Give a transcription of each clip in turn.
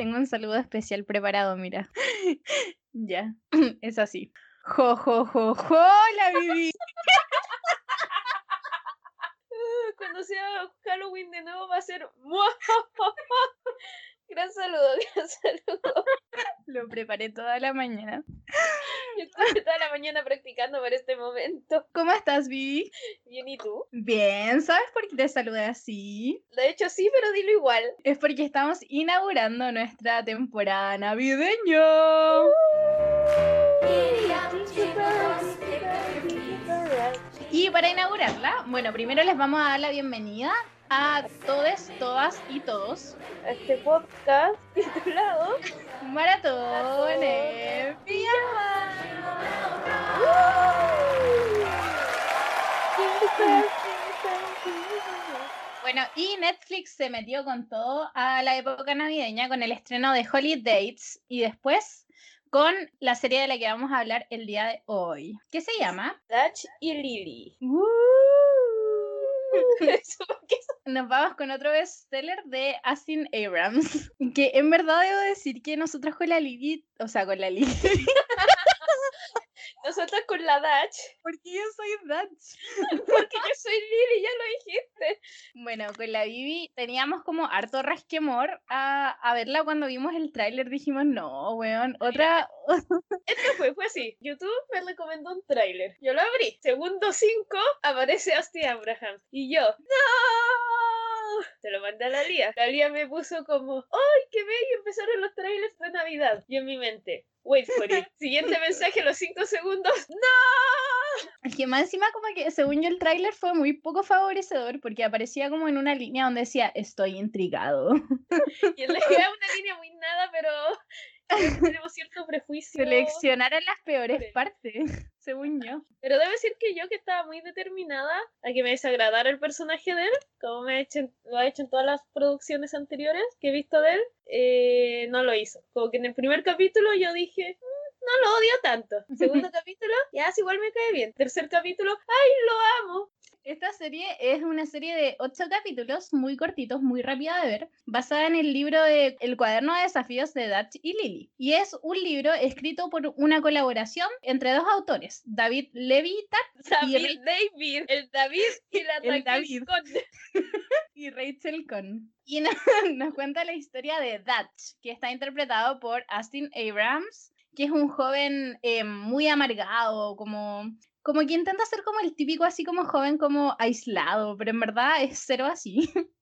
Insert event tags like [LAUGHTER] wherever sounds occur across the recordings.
Tengo un saludo especial preparado, mira. [LAUGHS] ya, [CLEARS THROAT] es así. Jo, jo, jo, jo, la viví. [LAUGHS] [LAUGHS] Cuando sea Halloween de nuevo va a ser... Gran saludo, gran saludo. Lo preparé toda la mañana. Yo estuve toda la mañana practicando para este momento. ¿Cómo estás, Vivi? Bien, ¿y tú? Bien, ¿sabes por qué te saludé así? De hecho, sí, pero dilo igual. Es porque estamos inaugurando nuestra temporada navideña. Y para inaugurarla, bueno, primero les vamos a dar la bienvenida a todos, todas y todos a este podcast titulado Maratón Bueno, y Netflix se metió con todo a la época navideña con el estreno de Holidays y después con la serie de la que vamos a hablar el día de hoy. ¿Qué se llama? Dutch y Lily. [LAUGHS] Nos vamos con otro bestseller de Asin Abrams. Que en verdad debo decir que nosotros con la Lily, o sea, con la Lily. [LAUGHS] Nosotras con la Dutch. Porque yo soy Dutch. [LAUGHS] Porque yo soy Lily, ya lo dijiste. Bueno, con la Bibi teníamos como harto rasquemor a, a verla cuando vimos el tráiler. Dijimos, no, weón, otra... Esto fue, fue así. YouTube me recomendó un tráiler. Yo lo abrí. Segundo 5 aparece Austin Abraham. Y yo, ¡No! Se lo mandé a la Lía. La Lía me puso como, ¡ay, qué bello! Empezaron los trailers de Navidad. Y en mi mente, Wait for it. [LAUGHS] Siguiente mensaje a los 5 segundos. ¡No! Es que más encima como que según yo el tráiler fue muy poco favorecedor porque aparecía como en una línea donde decía estoy intrigado. [LAUGHS] Y él le [LAUGHS] queda una línea muy nada, pero tenemos cierto prejuicio. Seleccionaron las peores partes, [LAUGHS] según yo. Pero debo decir que yo que estaba muy determinada a que me desagradara el personaje de él, como me ha hecho, lo ha hecho en todas las producciones anteriores que he visto de él, eh, no lo hizo. Como que en el primer capítulo yo dije, "Mm, no lo odio tanto. [LAUGHS] Segundo capítulo, ya es igual me cae bien. Tercer capítulo, ¡ay, lo amo! Esta serie es una serie de ocho capítulos muy cortitos, muy rápida de ver, basada en el libro de El cuaderno de desafíos de Dutch y Lily. Y es un libro escrito por una colaboración entre dos autores, David Levitat y, David, David, el David y la El David. [LAUGHS] Y Rachel Cohn. Y nos, [LAUGHS] nos cuenta la historia de Dutch, que está interpretado por Austin Abrams, que es un joven eh, muy amargado, como, como que intenta ser como el típico así como joven como aislado, pero en verdad es cero así. [LAUGHS]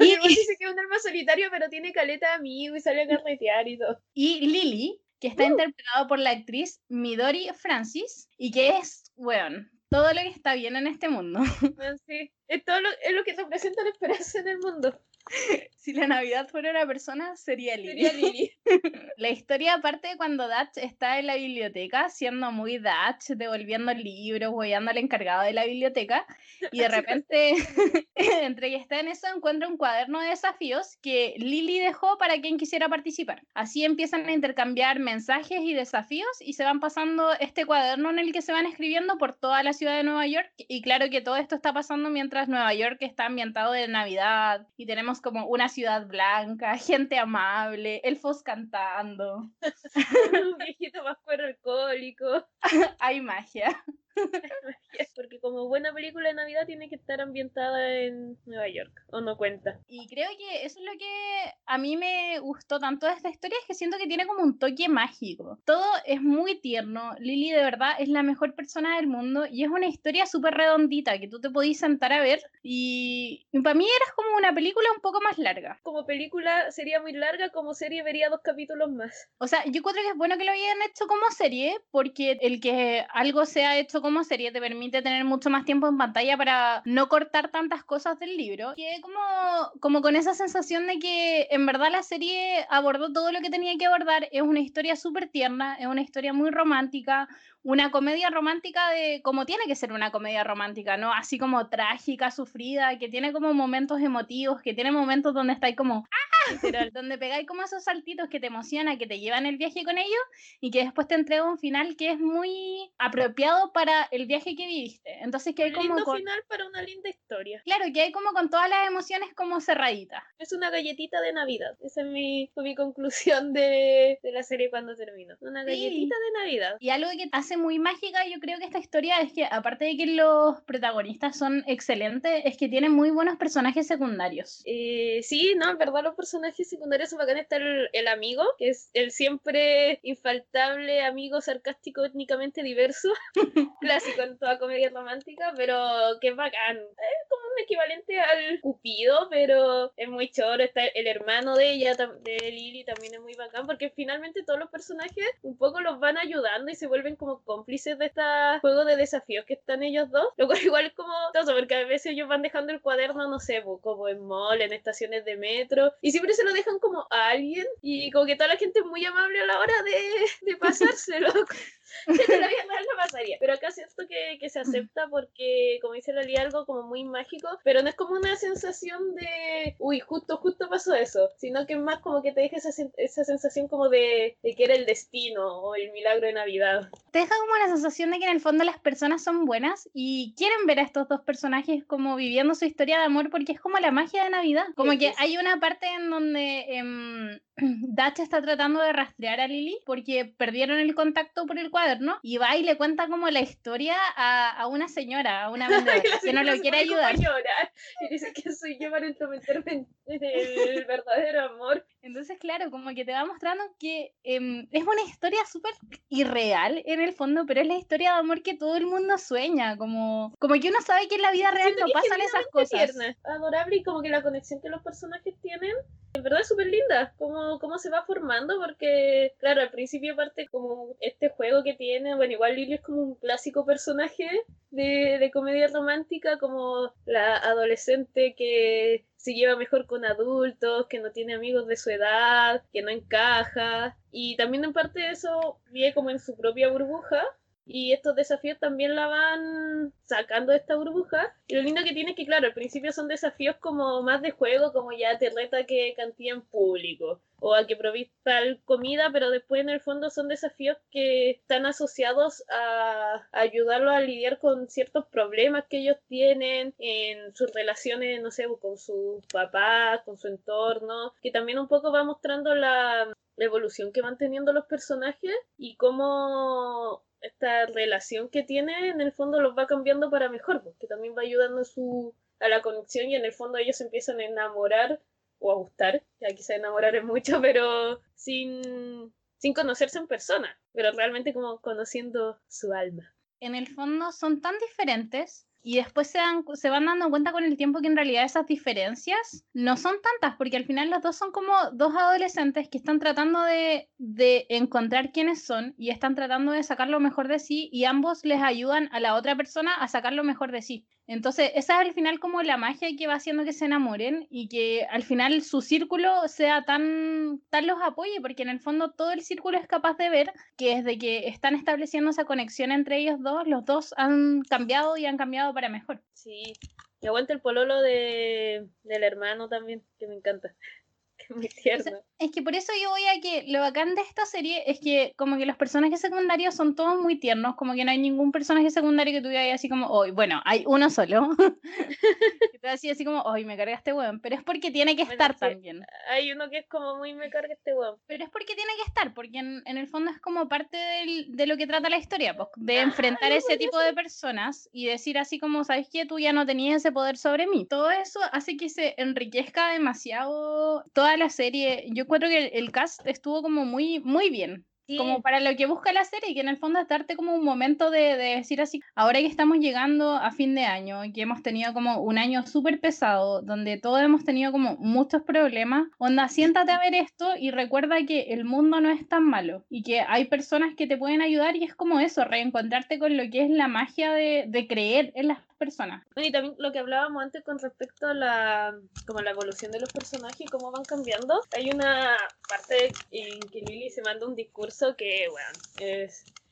Uno dice que es un alma solitario, pero tiene caleta amigo y sale a carretear y todo. Y Lily, que está Uh. interpretado por la actriz Midori Francis, y que es, bueno, todo lo que está bien en este mundo. Bueno, sí, es todo lo, es lo que representa la esperanza en el mundo. [LAUGHS] si la Navidad fuera una persona, sería Lily. Sería Lily. [LAUGHS] La historia parte de cuando Dutch está en la biblioteca, siendo muy Dutch, devolviendo libros, hueveando al encargado de la biblioteca, y de repente, [LAUGHS] entre que está en eso, encuentra un cuaderno de desafíos que Lily dejó para quien quisiera participar. Así empiezan a intercambiar mensajes y desafíos y se van pasando este cuaderno en el que se van escribiendo por toda la ciudad de Nueva York. Y claro que todo esto está pasando mientras Nueva York está ambientado de Navidad y tenemos como una ciudad blanca, [LAUGHS] gente amable, elfos cantando. [LAUGHS] [LAUGHS] un viejito más cuero alcohólico. Hay magia. Porque como buena película de Navidad tiene que estar ambientada en Nueva York. O no cuenta. Y creo que eso es lo que a mí me gustó tanto de esta historia, es que siento que tiene como un toque mágico. Todo es muy tierno. Lily de verdad es la mejor persona del mundo y es una historia súper redondita que tú te podís sentar a ver y, y para mí era como una película un poco más larga. Como película sería muy larga, como serie vería dos capítulos más. O sea, yo creo que es bueno que lo hayan hecho como serie, porque el que algo sea hecho como serie te permite tener mucho más tiempo en pantalla para no cortar tantas cosas del libro. Que como, como con esa sensación de que en verdad la serie abordó todo lo que tenía que abordar. Es una historia súper tierna, es una historia muy romántica, una comedia romántica de como tiene que ser una comedia romántica, ¿no? Así como trágica, sufrida, que tiene como momentos emotivos, que tiene momentos donde estáis como ¡ah! [LAUGHS] donde pegáis como esos saltitos que te emocionan, que te llevan el viaje con ellos y que después te entrega un final que es muy apropiado para el viaje que viviste. Entonces que hay Un como lindo con- final para una linda historia. claro, que hay como con todas las emociones como cerraditas. Es una galletita de Navidad. Esa es mi, mi conclusión de, de la serie cuando terminó. Una Sí. galletita de Navidad. Y algo que hace muy mágica, yo creo que esta historia es que, aparte de que los protagonistas son excelentes, es que tienen muy buenos personajes secundarios. Eh, sí, no, en verdad los personajes secundarios son bacanes. Está el, el amigo, que es el siempre infaltable amigo sarcástico étnicamente diverso. [LAUGHS] Clásico en toda comedia romántica, pero que es bacán. Es como un equivalente al Cupido, pero es muy choro. Está el hermano de ella, de Lily, también es muy bacán, porque finalmente todos los personajes un poco los van ayudando y se vuelven como cómplices de este juego de desafíos que están ellos dos. Lo cual [LAUGHS] igual es como todo, porque a veces ellos van dejando el cuaderno, no sé, como en mall, en estaciones de metro, y siempre se lo dejan como a alguien, y como que toda la gente es muy amable a la hora de, de [LAUGHS] pasárselo. que [LAUGHS] [LAUGHS] en la vida real no pasaría. Pero acá siento que, que se acepta porque, como dice Lali, algo como muy mágico, pero no es como una sensación de, uy, justo, justo pasó eso, sino que es más como que te deja esa, esa sensación como de, de que era el destino o el milagro de Navidad. Te deja como la sensación de que en el fondo las personas son buenas y quieren ver a estos dos personajes como viviendo su historia de amor porque es como la magia de Navidad. Como que hay una parte en donde em, [CLEARS THROAT] Dutch está tratando de rastrear a Lily porque perdieron el contacto por el cuaderno y va y le cuenta como la historia a, a una señora, a una [LAUGHS] vendedora, que no lo quiere ayudar. y dice que soy yo para entrometerme en el verdadero amor. Entonces, claro, como que te va mostrando que em, es una historia súper irreal en el fondo, pero es la historia de amor que todo el mundo sueña, como, como que uno sabe que en la vida real no pasan esas cosas. tierna, adorable y como que la conexión que los personajes tienen en verdad es súper linda, cómo, se va formando, porque claro, al principio parte como este juego que tiene, bueno, igual Lily es como un clásico personaje de, de comedia romántica, como la adolescente que se lleva mejor con adultos, que no tiene amigos de su edad, que no encaja, y también en parte de eso vive como en su propia burbuja, y estos desafíos también la van sacando de esta burbuja. Y lo lindo que tiene es que, claro, al principio son desafíos como más de juego, como ya te reta que cantía en público o a que provís tal comida, pero después en el fondo son desafíos que están asociados a ayudarlos a lidiar con ciertos problemas que ellos tienen en sus relaciones, no sé, con sus papás, con su entorno, que también un poco va mostrando la evolución que van teniendo los personajes y cómo esta relación que tiene en el fondo los va cambiando para mejor, porque también va ayudando a su a la conexión y en el fondo ellos empiezan a enamorar o a gustar, ya quizá enamorar es mucho, [LAUGHS] pero sin, sin conocerse en persona, pero realmente como conociendo su alma. En el fondo son tan diferentes y después se, dan, se van dando cuenta con el tiempo que en realidad esas diferencias no son tantas, porque al final los dos son como dos adolescentes que están tratando de, de encontrar quiénes son y están tratando de sacar lo mejor de sí y ambos les ayudan a la otra persona a sacar lo mejor de sí. Entonces, esa es al final como la magia que va haciendo que se enamoren y que al final su círculo sea tan, tan los apoye, porque en el fondo todo el círculo es capaz de ver que desde que están estableciendo esa conexión entre ellos dos, los dos han cambiado y han cambiado para mejor. Sí, y aguanta el pololo de, del hermano también, que me encanta. Es [LAUGHS] muy tierno. Es que por eso yo voy a que lo bacán de esta serie es que como que los personajes secundarios son todos muy tiernos, como que no hay ningún personaje secundario que tú veas así como, hoy, bueno, hay uno solo. [LAUGHS] que te así así como, hoy me cargaste weón, pero es porque tiene que Bueno, estar sí. también. Hay uno que es como muy me carga este weón. Pero es porque tiene que estar, porque en, en el fondo es como parte del- de lo que trata la historia, pues, de Ah, enfrentar no, [LAUGHS] ese tipo de personas y decir así como, ¿sabes qué? Tú ya no tenías ese poder sobre mí. Todo eso hace que se enriquezca demasiado toda la serie. Yo encuentro que el, el cast estuvo como muy, muy bien. Sí, Como para lo que busca la serie, que en el fondo es darte como un momento de, de decir así, ahora que estamos llegando a fin de año y que hemos tenido como un año súper pesado, donde todos hemos tenido como muchos problemas, onda, siéntate a ver esto y recuerda que el mundo no es tan malo y que hay personas que te pueden ayudar y es como eso, reencontrarte con lo que es la magia de, de creer en las personas. Bueno, y también lo que hablábamos antes con respecto a la, como la evolución de los personajes y cómo van cambiando. Hay una parte en que Lily se manda un discurso que, bueno,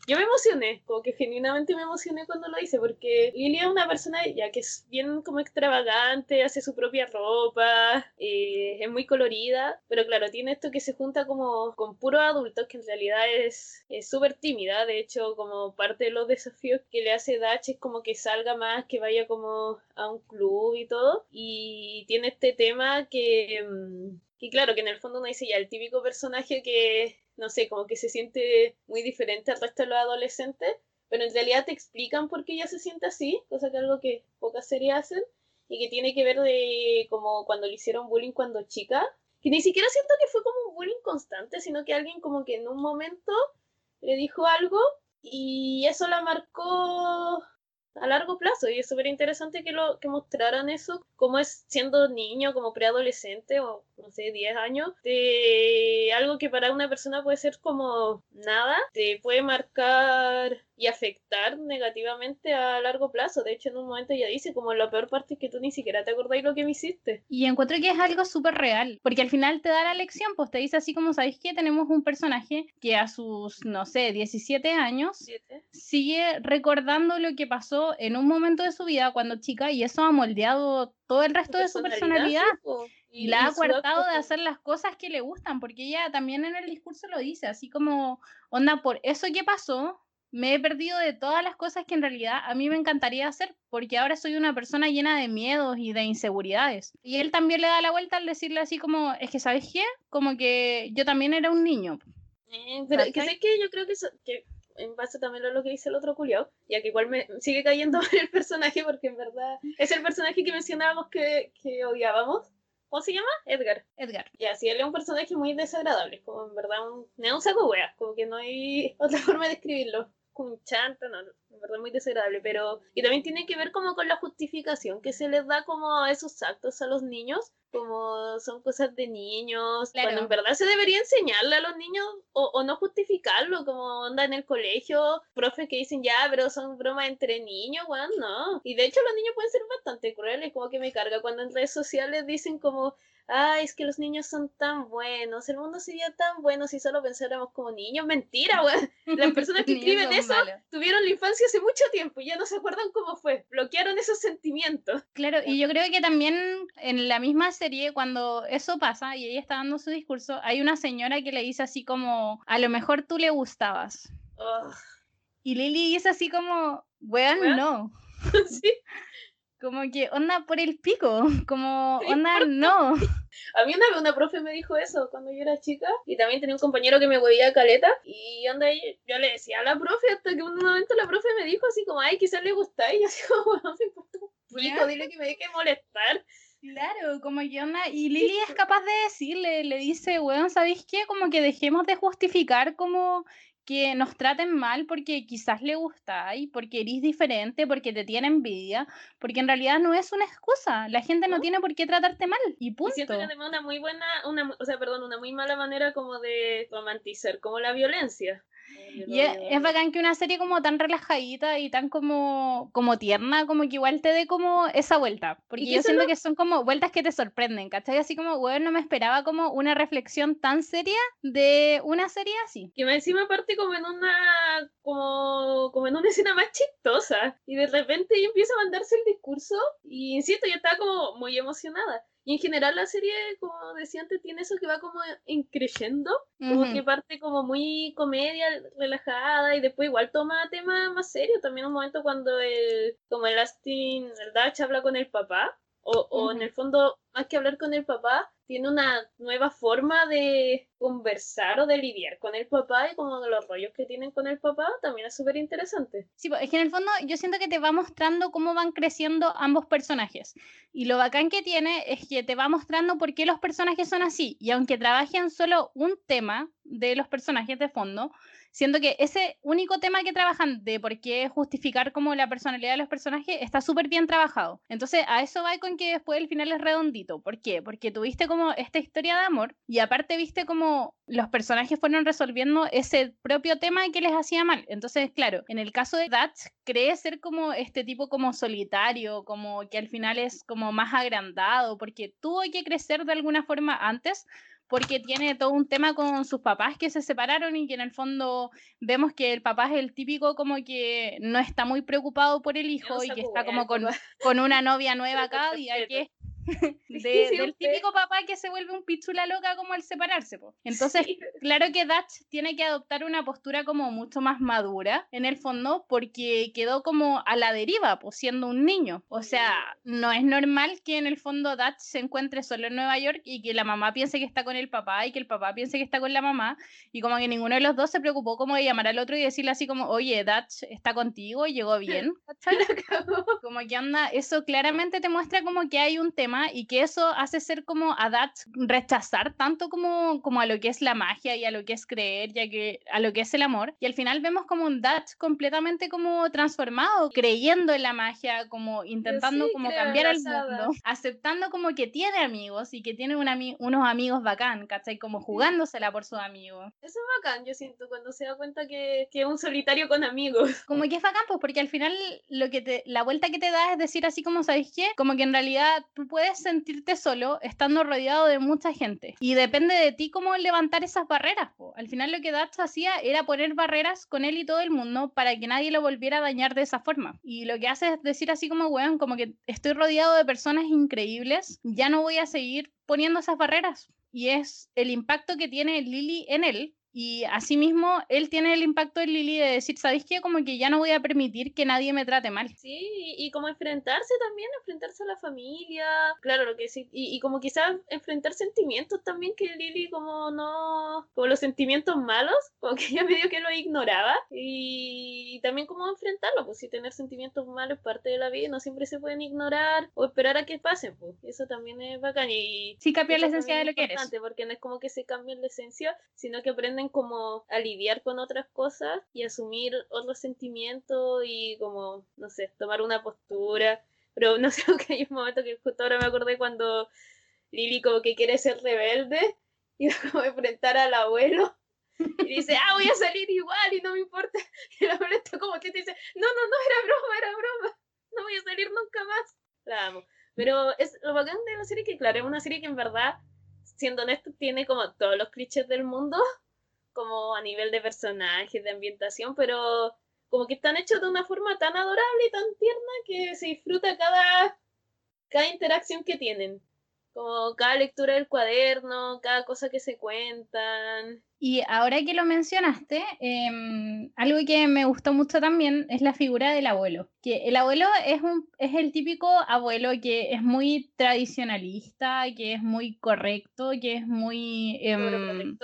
yo me emocioné, como que genuinamente me emocioné cuando lo hice, porque Lily es una persona ya que es bien como extravagante, hace su propia ropa, es muy colorida, pero claro, tiene esto que se junta como con puros adultos, que en realidad es súper tímida, de hecho como parte de los desafíos que le hace Dutch es como que salga más, que vaya como a un club y todo, y tiene este tema que... Mm, y claro, que en el fondo uno dice ya el típico personaje que no sé, como que se siente muy diferente al resto de los adolescentes, pero en realidad te explican por qué ella se siente así, cosa que algo que pocas series hacen, y que tiene que ver de como cuando le hicieron bullying cuando chica, que ni siquiera siento que fue como un bullying constante, sino que alguien como que en un momento le dijo algo y eso la marcó a largo plazo y es súper interesante que lo que mostraran eso como es siendo niño como preadolescente o no sé 10 años de algo que para una persona puede ser como nada te puede marcar y afectar negativamente a largo plazo. De hecho, en un momento ella dice como la peor parte es que tú ni siquiera te acordáis lo que me hiciste. Y encuentro que es algo súper real, porque al final te da la lección, pues te dice así como, ¿sabéis que tenemos un personaje que a sus, no sé, 17 años sigue recordando lo que pasó en un momento de su vida cuando chica y eso ha moldeado todo el resto de su personalidad. y, la ha coartado de hacer las cosas que le gustan, porque ella también en el discurso lo dice, así como, onda, por eso que pasó, me he perdido de todas las cosas que en realidad a mí me encantaría hacer, porque ahora soy una persona llena de miedos y de inseguridades. Y él también le da la vuelta al decirle así como, es que, ¿sabes qué? Como que yo también era un niño. Eh, pero que sé que yo creo que, eso, que en base también a lo que dice el otro culiao, ya que igual me sigue cayendo [LAUGHS] el personaje, porque en verdad es el personaje que mencionábamos que, que odiábamos. ¿Cómo se llama? Edgar. Edgar. Y así él es un personaje muy desagradable, como en verdad un, un saco wea, como que no hay [LAUGHS] otra forma de describirlo con chanta, no, en verdad muy desagradable, pero y también tiene que ver como con la justificación que se les da como a esos actos a los niños, como son cosas de niños, cuando en verdad se debería enseñarle a los niños o, o no justificarlo, como onda en el colegio, profes que dicen ya, pero son bromas entre niños, bueno, no. Y de hecho los niños pueden ser bastante crueles, como que me carga cuando en redes sociales dicen como ay, es que los niños son tan buenos, el mundo sería tan bueno si solo pensáramos como niños. Mentira, weón. Las [LAUGHS] personas que escriben eso tuvieron la infancia hace mucho tiempo y ya no se acuerdan cómo fue. Bloquearon esos sentimientos. Claro, y yo creo que también en la misma serie, cuando eso pasa y ella está dando su discurso, hay una señora que le dice así como, a lo mejor tú le gustabas. Y Lily dice así como, weón, no. [LAUGHS] sí. Como que onda por el pico, [LAUGHS] como onda no. [LAUGHS] A mí una una profe me dijo eso cuando yo era chica y también tenía un compañero que me huevía caleta y onda yo le decía a la profe hasta que un momento la profe me dijo así como, ay, quizás le gusta [LAUGHS] y yo así como, no me importa un pico, dile que me deje molestar. Claro, como que onda, y Lili es capaz de decirle, le dice, weón, ¿sabéis qué? Como que dejemos de justificar como que nos traten mal porque quizás le gustáis, porque eres diferente, porque te tiene envidia, porque en realidad no es una excusa. La gente no, tiene por qué tratarte mal y punto. Y siento que una muy buena, una, o sea, perdón, una muy mala manera como de romantizar, como la violencia. Y es, bacán que una serie como tan relajadita y tan como, como tierna, como que igual te dé como esa vuelta. Porque yo siento que son como vueltas que te sorprenden, ¿cachai? Así como, bueno, no me esperaba como una reflexión tan seria de una serie así. Que me encima parte como en una, como, como en una escena más chistosa. Y de repente ella empieza a mandarse el discurso y insisto, yo estaba como muy emocionada. Y en general la serie, como decía antes, tiene eso que va como increyendo, como que parte como muy comedia, relajada, y después igual toma temas más serios. También un momento cuando el, como el Astin, el Dutch habla con el papá, o, o en el fondo, más que hablar con el papá, tiene una nueva forma de conversar o de lidiar con el papá y como los rollos que tienen con el papá también es súper interesante. Sí, es que en el fondo yo siento que te va mostrando cómo van creciendo ambos personajes. Y lo bacán que tiene es que te va mostrando por qué los personajes son así. Y aunque trabajen solo un tema de los personajes de fondo, Siento que ese único tema que trabajan de por qué justificar como la personalidad de los personajes está súper bien trabajado. Entonces, a eso va con que después el final es redondito. ¿Por qué? Porque tuviste como esta historia de amor y aparte viste como los personajes fueron resolviendo ese propio tema que les hacía mal. Entonces, claro, en el caso de Dutch, cree ser como este tipo como solitario, como que al final es como más agrandado, porque tuvo que crecer de alguna forma antes porque tiene todo un tema con sus papás que se separaron y que en el fondo vemos que el papá es el típico como que no está muy preocupado por el hijo y que está como con, [LAUGHS] con una novia nueva cada día, que [LAUGHS] [LAUGHS] del típico papá que se vuelve un pichula loca como al separarse. Entonces, claro que Dutch tiene que adoptar una postura como mucho más madura en el fondo porque quedó como a la deriva, pues siendo un niño. O sea, no es normal que en el fondo Dutch se encuentre solo en Nueva York y que la mamá piense que está con el papá y que el papá piense que está con la mamá y como que ninguno de los dos se preocupó como de llamar al otro y decirle así como, oye, Dutch está contigo y llegó bien. [LAUGHS] como que anda, eso claramente te muestra como que hay un tema y que eso hace ser como a Dutch rechazar tanto como, como a lo que es la magia y a lo que es creer y a, que, a lo que es el amor. Y al final vemos como un Dutch completamente como transformado, creyendo en la magia, como intentando como cambiar el mundo, aceptando como que tiene amigos y que tiene unos amigos bacán, ¿cachai? Como jugándosela por sus amigos. Eso es bacán, yo siento, cuando se da cuenta que, que es un solitario con amigos. [LAUGHS] Como que es bacán, pues porque al final lo que te, la vuelta que te da es decir así como, ¿sabes qué? Como que en realidad tú puedes sentirte solo estando rodeado de mucha gente. Y depende de ti cómo levantar esas barreras. Al final lo que Dutch hacía era poner barreras con él y todo el mundo para que nadie lo volviera a dañar de esa forma. Y lo que hace es decir así como, weón, como que estoy rodeado de personas increíbles, ya no voy a seguir poniendo esas barreras. Y es el impacto que tiene Lily en él, y asimismo, él tiene el impacto en Lily de decir, ¿sabéis qué? Como que ya no voy a permitir que nadie me trate mal. Sí, y como enfrentarse también, enfrentarse a la familia, claro, lo que sí, y, y como quizás enfrentar sentimientos también que Lily como no, como los sentimientos malos, [LAUGHS] como que ella medio que lo ignoraba, y, también como enfrentarlo, pues si tener sentimientos malos es parte de la vida, no siempre se pueden ignorar o esperar a que pasen, pues eso también es bacán. Y sí, cambiar la esencia de lo que eres. Porque no es como que se cambie la esencia, sino que aprenden como a lidiar con otras cosas y asumir otros sentimientos y como, no sé, tomar una postura. Pero no [LAUGHS] sé, que hay un momento que justo ahora me acordé cuando Lili como que quiere ser rebelde [LAUGHS] y como enfrentar al abuelo. Y dice, ah, voy a salir igual y no me importa. [LAUGHS] Y el abuelo está como que te dice, no, no, no, era broma, era broma. No voy a salir nunca más. La amo. Pero es lo bacán de la serie que, claro, es una serie que en verdad, siendo honesto, tiene como todos los clichés del mundo, como a nivel de personajes, de ambientación, pero como que están hechos de una forma tan adorable y tan tierna que se disfruta cada, cada interacción que tienen. Como cada lectura del cuaderno, cada cosa que se cuentan. Y ahora que lo mencionaste, em, algo que me gustó mucho también es la figura del abuelo. Que el abuelo es, un, es el típico abuelo que es muy tradicionalista, que es muy correcto, que es muy... Em,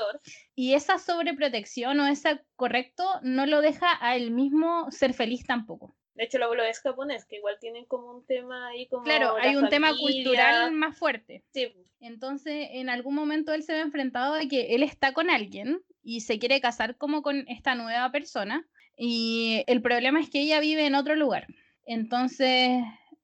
y esa sobreprotección o ese correcto no lo deja a él mismo ser feliz tampoco. De hecho, el abuelo es japonés, que igual tienen como un tema ahí como. Claro, hay un tema cultural más fuerte. Sí. Entonces, en algún momento él se ve enfrentado a que él está con alguien y se quiere casar como con esta nueva persona. Y el problema es que ella vive en otro lugar. Entonces,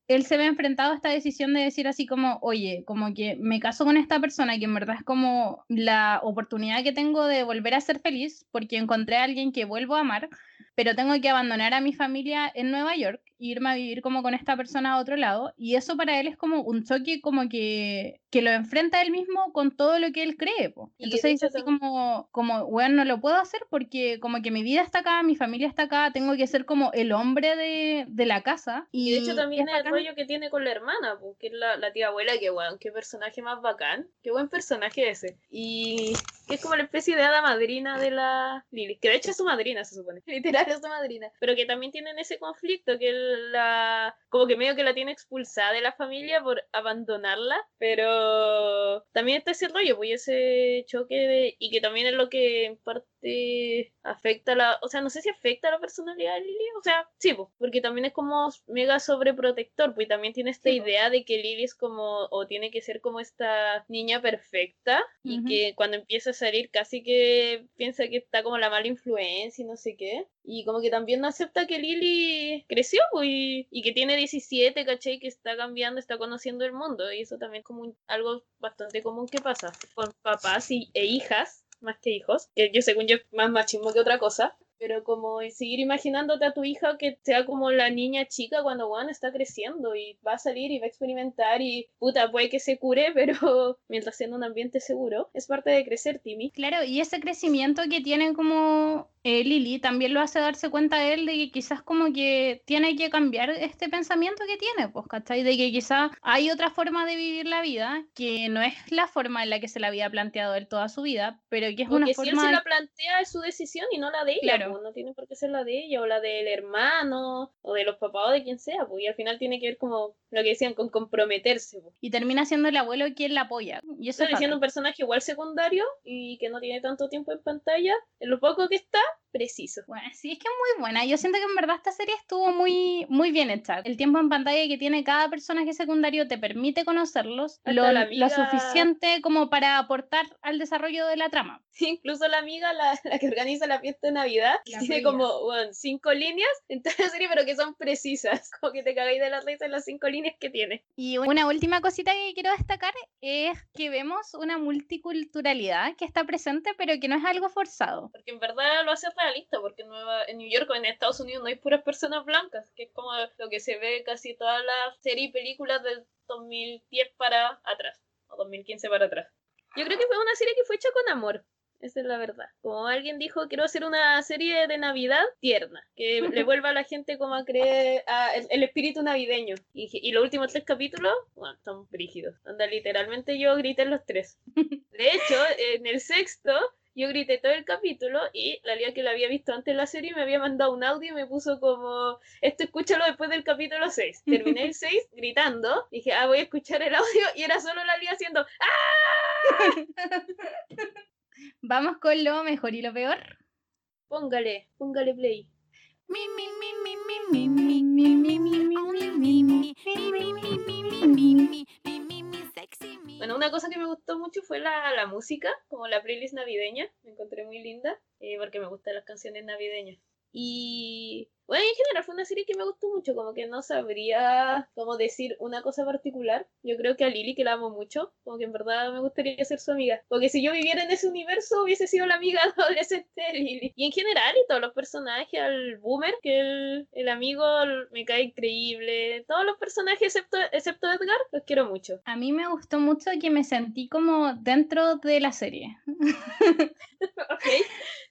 él se ve enfrentado a esta decisión de decir así como, oye, como que me caso con esta persona que en verdad es como la oportunidad que tengo de volver a ser feliz porque encontré a alguien que vuelvo a amar, pero tengo que abandonar a mi familia en Nueva York irme a vivir como con esta persona a otro lado y eso para él es como un choque como que, que lo enfrenta él mismo con todo lo que él cree. Entonces dice así como, como, bueno, no lo puedo hacer porque como que mi vida está acá, mi familia está acá, tengo que ser como el hombre de, de la casa. Y, de hecho también el rollo que tiene con la hermana, que es la, la, tía abuela, que bueno, qué personaje más bacán, qué buen personaje ese. Y que es como la especie de hada madrina de la Lily, que de hecho es su madrina, se supone, madrina, pero que también tienen ese conflicto que la como que medio que la tiene expulsada de la familia por abandonarla, pero también está ese rollo, pues ese choque de, y que también es lo que en parte afecta la, o sea, no sé si afecta a la personalidad de Lily, o sea, sí, pues, porque también es como mega sobreprotector, pues también tiene esta idea de que Lily es como, o tiene que ser como esta niña perfecta, y que cuando empieza a salir casi que piensa que está como la mala influencia y no sé qué, y como que también no acepta que Lily creció, pues, y, que tiene 17, ¿cachai? Que está cambiando, está conociendo el mundo. Y eso también es como algo bastante común que pasa con papás y, e hijas, más que hijos. Que yo, según yo, más machismo que otra cosa. pero como seguir imaginándote a tu hija que sea como la niña chica cuando Juan está creciendo y va a salir y va a experimentar y puta, puede que se cure, [LAUGHS] pero mientras sea en un ambiente seguro, es parte de crecer, Timmy. Claro, y ese crecimiento que tiene como eh, Lily también lo hace darse cuenta a él de que quizás como que tiene que cambiar este pensamiento que tiene, pues, ¿cachai? De que quizás hay otra forma de vivir la vida que no es la forma en la que se la había planteado él toda su vida, pero que es una forma... si él se la plantea es su decisión y no la de ella, claro. pues, no tiene por qué ser la de ella o la del hermano o de los papás o de quien sea, pues, y al final tiene que ver como lo que decían, con comprometerse. Pues. Y termina siendo el abuelo quien la apoya. Y eso Está diciendo un personaje igual secundario y que no tiene tanto tiempo en pantalla, en lo poco que está, preciso. Bueno, sí, es que es muy buena. Yo siento que en verdad esta serie estuvo muy, muy bien hecha. El tiempo en pantalla que tiene cada personaje secundario te permite conocerlos lo, lo, suficiente como para aportar al desarrollo de la trama. [LAUGHS] incluso la amiga, la, la, que organiza la fiesta de Navidad, tiene como bueno, cinco líneas en toda la serie, pero que son precisas. [LAUGHS] Como que te cagáis de la risa en las cinco líneas que tiene. Y una última cosita que quiero destacar es que vemos una multiculturalidad que está presente, pero que no es algo forzado. Porque en verdad lo hace realista, porque en, Nueva, en New York o en Estados Unidos no hay puras personas blancas, que es como lo que se ve casi todas las series y películas del 2010 para atrás, o 2015 para atrás. Yo creo que fue una serie que fue hecha con amor. Esa es la verdad. Como alguien dijo, quiero hacer una serie de Navidad tierna, que [LAUGHS] le vuelva a la gente como a creer a el, espíritu navideño. Y, y, los últimos tres capítulos, bueno, son brígidos. Donde literalmente yo grité en los tres. [LAUGHS] De hecho, en el sexto, yo grité todo el capítulo y la Lía que la había visto antes de la serie me había mandado un audio y me puso como, esto escúchalo después del capítulo 6. [LAUGHS] Terminé el 6 gritando, dije, ah, voy a escuchar el audio y era solo la Lía haciendo, ¡ah! [LAUGHS] Vamos con lo mejor y lo peor. Póngale, póngale play. Bueno, una cosa que me gustó mucho fue la, la música, como la playlist navideña. Me encontré muy linda, eh, porque me gustan las canciones navideñas. Y bueno, en general fue una serie que me gustó mucho, como que no sabría cómo decir una cosa particular. Yo creo que a Lily, que la amo mucho, como que en verdad me gustaría ser su amiga. Porque si yo viviera en ese universo, hubiese sido la amiga [LAUGHS] adolescente de Lily. Y en general, y todos los personajes, al Boomer, que el, el amigo me cae increíble. Todos los personajes, excepto, excepto Edgar, los quiero mucho. A mí me gustó mucho que me sentí como dentro de la serie. [LAUGHS] [LAUGHS] ok.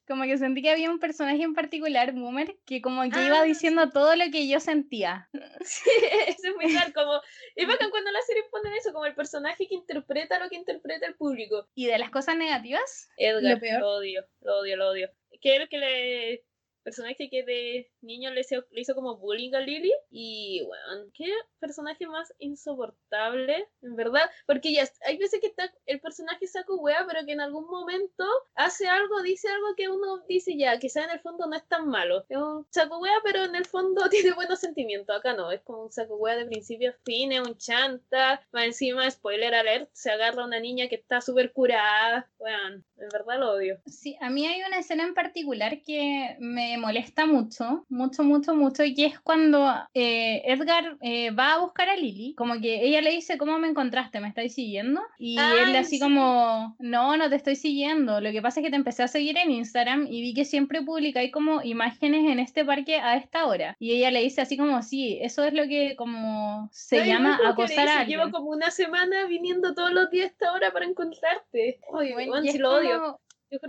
Como que sentí que había un personaje en particular, Boomer, que como que iba ah, diciendo todo lo que yo sentía. [LAUGHS] Sí, eso es muy [LAUGHS] raro, como... Es bacán cuando la serie pone eso, como el personaje que interpreta lo que interpreta el público. ¿Y de las cosas negativas? Edgar, lo, odio, lo odio, lo odio. Que el que le personaje que de niño le hizo, le hizo como bullying a Lily. Y bueno, qué personaje más insoportable, en verdad. Porque ya hay veces que está el personaje saco wea, pero que en algún momento hace algo, dice algo que uno dice ya, quizá en el fondo no es tan malo. Es un saco wea, pero en el fondo [LAUGHS] tiene buenos sentimientos. Acá no, es como un saco wea de principio a fin, es un chanta. Más encima, spoiler alert, se agarra a una niña que está súper curada. Bueno, en verdad lo odio. Sí, a mí hay una escena en particular que me molesta mucho, mucho, mucho, mucho, y es cuando eh, Edgar eh, va a buscar a Lily, como que ella le dice, ¿cómo me encontraste? ¿Me estáis siguiendo? Y él así como, no, no te estoy siguiendo, lo que pasa es que te empecé a seguir en Instagram y vi que siempre publicáis como imágenes en este parque a esta hora. Y ella le dice así como, sí, eso es lo que como se llama acosar a alguien. Llevo como una semana viniendo todos los días a esta hora para encontrarte. Oye, bueno, si lo odio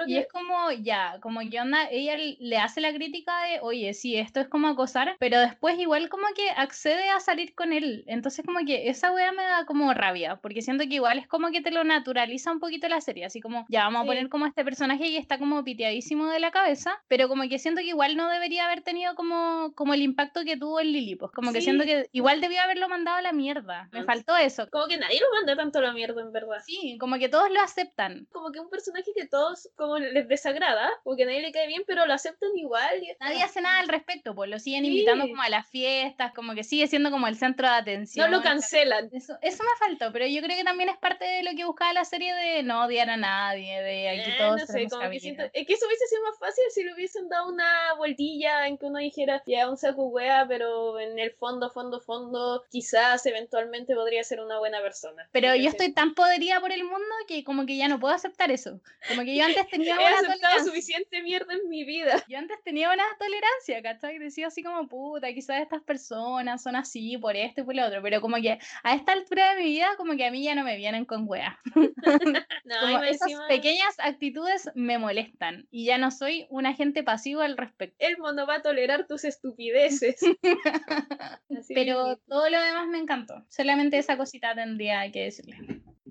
y es como, ya, como que onda, ella le hace la crítica de, oye, sí, esto es como acosar, pero después igual como que accede a salir con él. Entonces como que esa wea me da como rabia, porque siento que igual es como que te lo naturaliza un poquito la serie, así como, ya vamos a poner como este personaje que está como piteadísimo de la cabeza, pero como que siento que igual no debería haber tenido como, como el impacto que tuvo el Lili, pues como que siento que igual debió haberlo mandado a la mierda. Me faltó eso. Como que nadie lo manda tanto a la mierda, en verdad. Sí, como que todos lo aceptan. Como que un personaje que todos como les desagrada, porque a nadie le cae bien, pero lo aceptan igual. nadie hace nada al respecto, pues lo siguen invitando como a las fiestas, como que sigue siendo como el centro de atención. No lo cancelan. Eso, eso me faltó, pero yo creo que también es parte de lo que buscaba la serie de no odiar a nadie, de aquí eh, todos. No sé, como que siento, es que eso hubiese sido más fácil si le hubiesen dado una vueltilla en que uno dijera, ya un saco wea, pero en el fondo, fondo, fondo, quizás eventualmente podría ser una buena persona. Pero yo estoy tan podería por el mundo que como que ya no puedo aceptar eso. Como que yo [LAUGHS] antes [LAUGHS] tenía He una tolerancia. suficiente mierda en mi vida. Yo antes tenía una tolerancia, ¿cachai? Decía así como, puta, quizás estas personas son así por esto y por lo otro, pero como que a esta altura de mi vida, como que a mí ya no me vienen con weas. [LAUGHS] No, esas encima, pequeñas actitudes me molestan y ya no soy un agente pasivo al respecto. Elmo no va a tolerar tus estupideces. [LAUGHS] Pero todo lo demás me encantó. Solamente esa cosita tendría que decirle.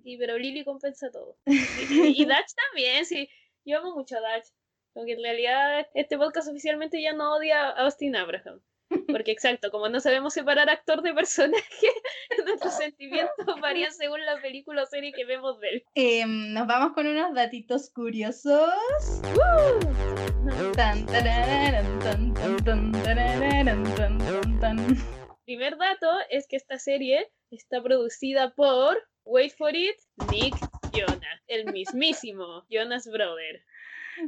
Sí, pero Lily compensa todo. [LAUGHS] Y, y- también, sí. Yo amo mucho a Dutch. Porque en realidad este podcast oficialmente ya no odia a Austin Abraham. Porque exacto, como no sabemos separar actor de personaje, [LAUGHS] nuestros sentimientos [LAUGHS] varían según la película o serie que vemos de él. Em, nos vamos con unos datitos curiosos. Primer dato es que esta serie está producida por, wait for it, Nick Jonas, el mismísimo [LAUGHS] Jonas Brother.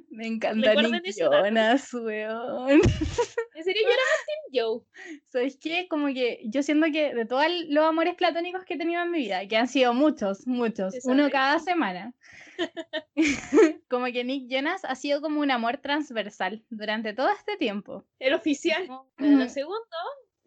Me encanta Nick. Jonas, weón. [LAUGHS] En serio, yo era más Team Joe. ¿Sabes qué? Como que yo siento que de todos los amores platónicos que he tenido en mi vida, que han sido muchos, muchos, uno cada semana, [LAUGHS] como que Nick Jonas ha sido como un amor transversal durante todo este tiempo. El oficial. Bueno, lo segundo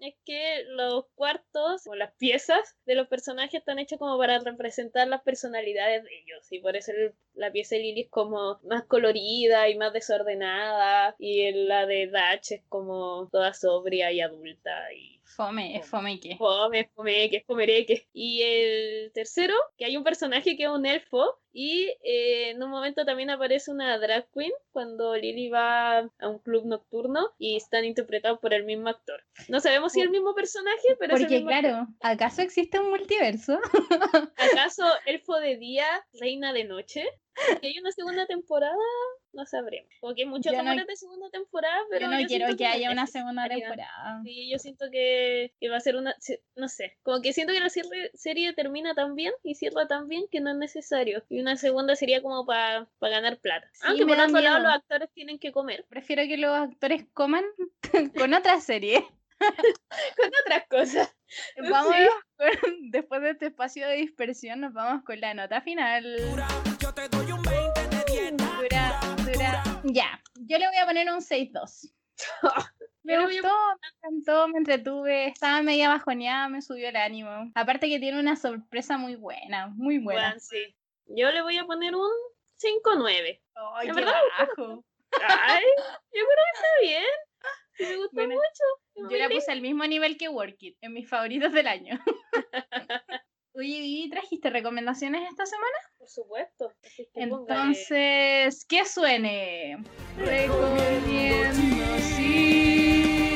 es que los cuartos o las piezas de los personajes están hechos como para representar las personalidades de ellos. Y por eso el- la pieza de Lily es como más colorida y más desordenada. Y la de Dutch es como toda sobria y adulta. Y Fome, es fome que. fome, fome, que es comereque. Y el tercero, que hay un personaje que es un elfo. Y eh, en un momento también aparece una drag queen cuando Lily va a un club nocturno y están interpretados por el mismo actor. No sabemos si es el mismo personaje, pero es el Porque mismo actor. claro, ¿acaso existe un multiverso? [LAUGHS] ¿Acaso elfo de día, reina de noche? Si hay una segunda temporada, no sabremos. Porque hay muchos Yo no- rumores de segunda temporada, pero yo no quiero siento que no haya una segunda temporada. Sí, yo siento que, que va a ser una. No sé. Como que siento que la serie, serie termina tan bien y cierra tan bien que no es necesario. Y una segunda sería como para ganar plata. Sí, Aunque por otro lado los actores tienen que comer. Prefiero que los actores coman [LAUGHS] con otra serie. [LAUGHS] Con otras cosas. Vamos Sí. con- [LAUGHS] después de este espacio de dispersión, nos vamos con la nota final. Yo te doy un 20 de 10. Dura, dura. Ya, yo le voy a poner un 6-2. Me gustó, me encantó, me entretuve, estaba media bajoneada, me subió el ánimo. Aparte que tiene una sorpresa muy buena, muy buena. Bueno, sí. Yo le voy a poner un 5-9. Ay, qué verdad bajo. Ay, yo creo que está bien. Me gustó Bueno, mucho. Yo la puse al mismo nivel que Work It, en mis favoritos del año. [LAUGHS] Oye, ¿y trajiste recomendaciones esta semana? Por supuesto. Así que póngale. Entonces, que suene. Recomiendo cine.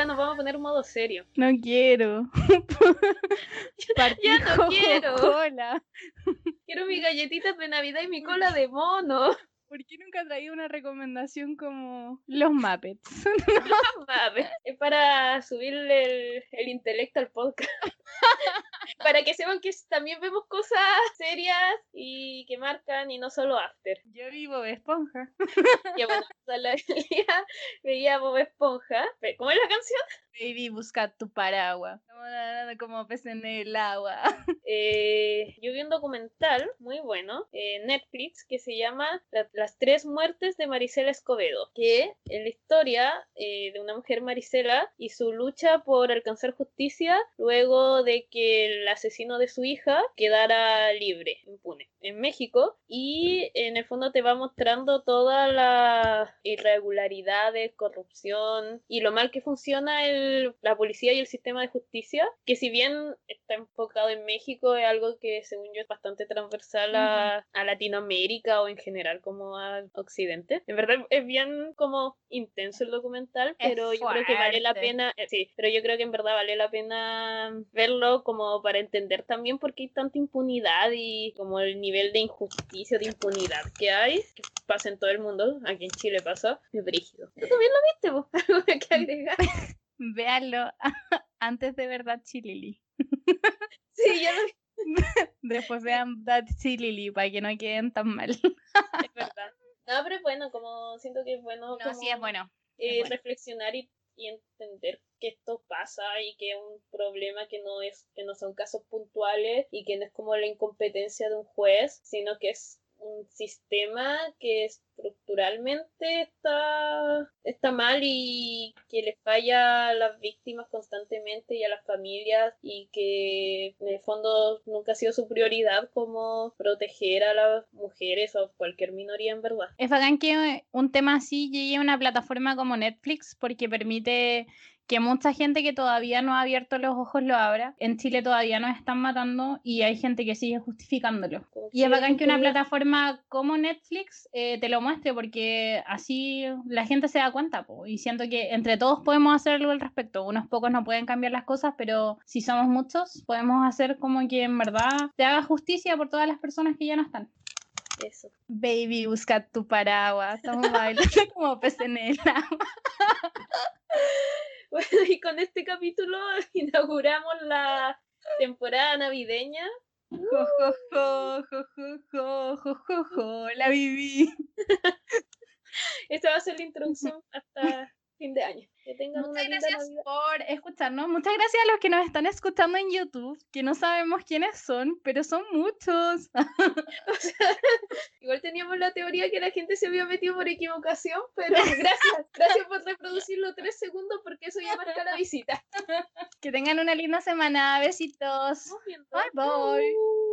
Ahora nos vamos a poner modo serio. No quiero. [LAUGHS] Ya no quiero. cola. Quiero mis galletitas de Navidad y mi cola de mono. ¿Por qué nunca traído una recomendación como los Muppets? [LAUGHS] [LAUGHS] Mames, Es para subirle el, el intelecto al podcast. [LAUGHS] para que sepan que también vemos cosas serias y que marcan y no solo after. Yo vivo de esponja. Ya bueno, día veía Bob Esponja. ¿Cómo es la canción? Baby, busca tu paraguas. Como, nadando como pez en el agua. [LAUGHS] Eh, yo vi un documental muy bueno en Netflix que se llama La- Las tres muertes de Marisela Escobedo, que es la historia eh, de una mujer Marisela y su lucha por alcanzar justicia luego de que el asesino de su hija quedara libre, impune, en México. Y en el fondo te va mostrando todas las irregularidades, corrupción y lo mal que funciona el- la policía y el sistema de justicia, que si bien está enfocado en México, es algo que según yo es bastante transversal a, a Latinoamérica o en general como al Occidente. En verdad es bien como intenso el documental, pero yo creo que vale la pena, eh, sí, pero yo creo que en verdad vale la pena verlo como para entender también por qué hay tanta impunidad y como el nivel de injusticia, de impunidad que hay, que pasa en todo el mundo, aquí en Chile pasa, es brígido. ¿Tú también lo viste, vos? [LAUGHS] ¿Algo que [LAUGHS] agregar? Véanlo [LAUGHS] antes de ver That Chilili. Sí, ya lo [LAUGHS] Después vean That Chilili para que no queden tan mal. es verdad. No, pero es bueno, como siento que es bueno No, sí es como, bueno. eh, bueno. reflexionar y, y entender que esto pasa y que es un problema que no es que no son casos puntuales y que no es como la incompetencia de un juez, sino que es un sistema que estructuralmente está, está mal y que le falla a las víctimas constantemente y a las familias y que en el fondo nunca ha sido su prioridad como proteger a las mujeres o cualquier minoría en verdad. Es bacán que un tema así llegue a una plataforma como Netflix porque permite que mucha gente que todavía no ha abierto los ojos lo abra. En Chile todavía nos están matando y hay gente que sigue justificándolo. Y es bacán que una plataforma como Netflix eh, te lo muestre porque así la gente se da cuenta. po. Y siento que entre todos podemos hacer algo al respecto. Unos pocos no pueden cambiar las cosas, pero si somos muchos, podemos hacer como que en verdad te haga justicia por todas las personas que ya no están. Eso. Baby, busca tu paraguas. Estamos [LAUGHS] bailando como pez en el agua. [LAUGHS] Bueno, [LAUGHS] y con este capítulo [LAUGHS] inauguramos la temporada navideña. Jo, [LAUGHS] jo, la viví. Esta va a ser la introducción hasta fin de año. Que tengan Muchas gracias Navidad. por escucharnos. Muchas gracias a los que nos están escuchando en YouTube, que no sabemos quiénes son, pero son muchos. [LAUGHS] O sea, [LAUGHS] igual teníamos la teoría que la gente se había metido por equivocación, pero [LAUGHS] gracias, gracias por reproducirlo tres segundos porque eso ya marca la visita. Que tengan una linda semana. Besitos. Bye, bye.